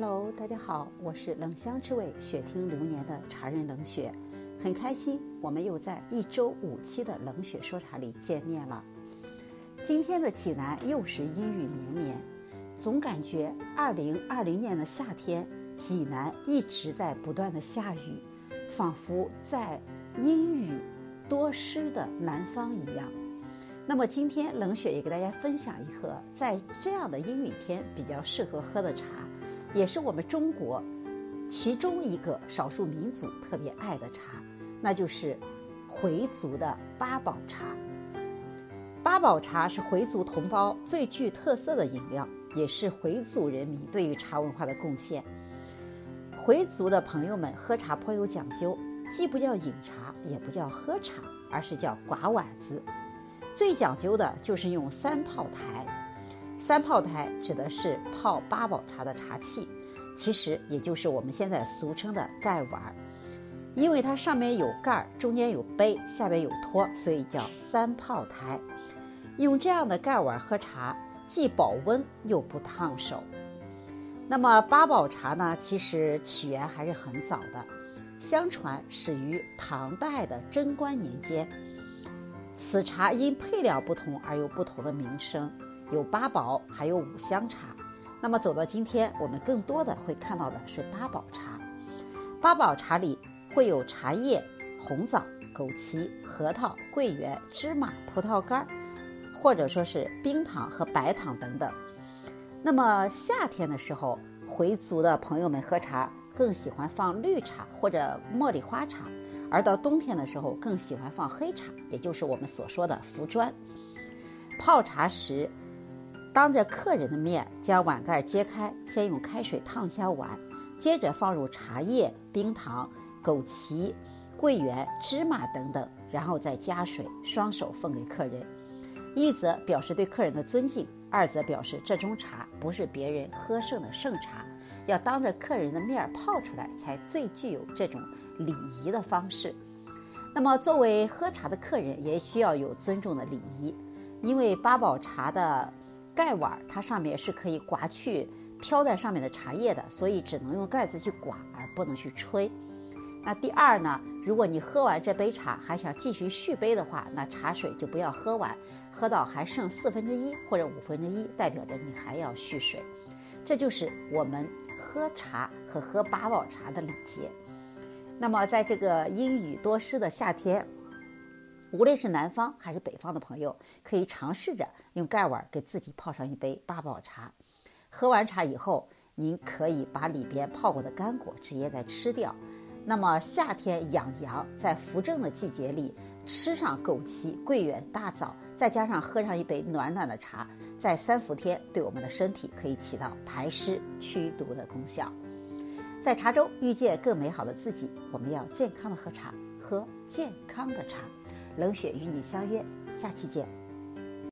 Hello，大家好，我是冷香之味雪听流年的茶人冷雪，很开心我们又在一周五期的冷雪说茶里见面了。今天的济南又是阴雨绵绵，总感觉二零二零年的夏天济南一直在不断的下雨，仿佛在阴雨多湿的南方一样。那么今天冷雪也给大家分享一盒在这样的阴雨天比较适合喝的茶，也是我们中国其中一个少数民族特别爱的茶，那就是回族的八宝茶。八宝茶是回族同胞最具特色的饮料，也是回族人民对于茶文化的贡献。回族的朋友们喝茶颇有讲究，既不叫饮茶，也不叫喝茶，而是叫刮碗子。最讲究的就是用三泡台，三泡台指的是泡八宝茶的茶器，其实也就是我们现在俗称的盖碗。因为它上面有盖儿，中间有杯，下边有托，所以叫三泡台。用这样的盖碗喝茶，既保温又不烫手。那么八宝茶呢，其实起源还是很早的，相传始于唐代的贞观年间。此茶因配料不同而有不同的名声，有八宝，还有五香茶。那么走到今天，我们更多的会看到的是八宝茶。八宝茶里会有茶叶、红枣、枸杞、核桃、桂圆、芝麻、葡萄干儿，或者说是冰糖和白糖等等。那么夏天的时候，回族的朋友们喝茶更喜欢放绿茶或者茉莉花茶。而到冬天的时候，更喜欢放黑茶，也就是我们所说的茯砖。泡茶时，当着客人的面将碗盖揭开，先用开水烫下碗，接着放入茶叶、冰糖、枸杞、桂圆、芝麻等等，然后再加水，双手奉给客人。一则表示对客人的尊敬，二则表示这种茶不是别人喝剩的剩茶，要当着客人的面泡出来，才最具有这种。礼仪的方式，那么作为喝茶的客人也需要有尊重的礼仪，因为八宝茶的盖碗它上面是可以刮去飘在上面的茶叶的，所以只能用盖子去刮，而不能去吹。那第二呢，如果你喝完这杯茶还想继续续杯的话，那茶水就不要喝完，喝到还剩四分之一或者五分之一，代表着你还要续水。这就是我们喝茶和喝八宝茶的礼节。那么，在这个阴雨多湿的夏天，无论是南方还是北方的朋友，可以尝试着用盖碗给自己泡上一杯八宝茶。喝完茶以后，您可以把里边泡过的干果直接再吃掉。那么夏天养阳，在扶正的季节里，吃上枸杞、桂圆、大枣，再加上喝上一杯暖暖的茶，在三伏天对我们的身体可以起到排湿驱毒的功效。在茶中遇见更美好的自己，我们要健康的喝茶，喝健康的茶。冷雪与你相约，下期见。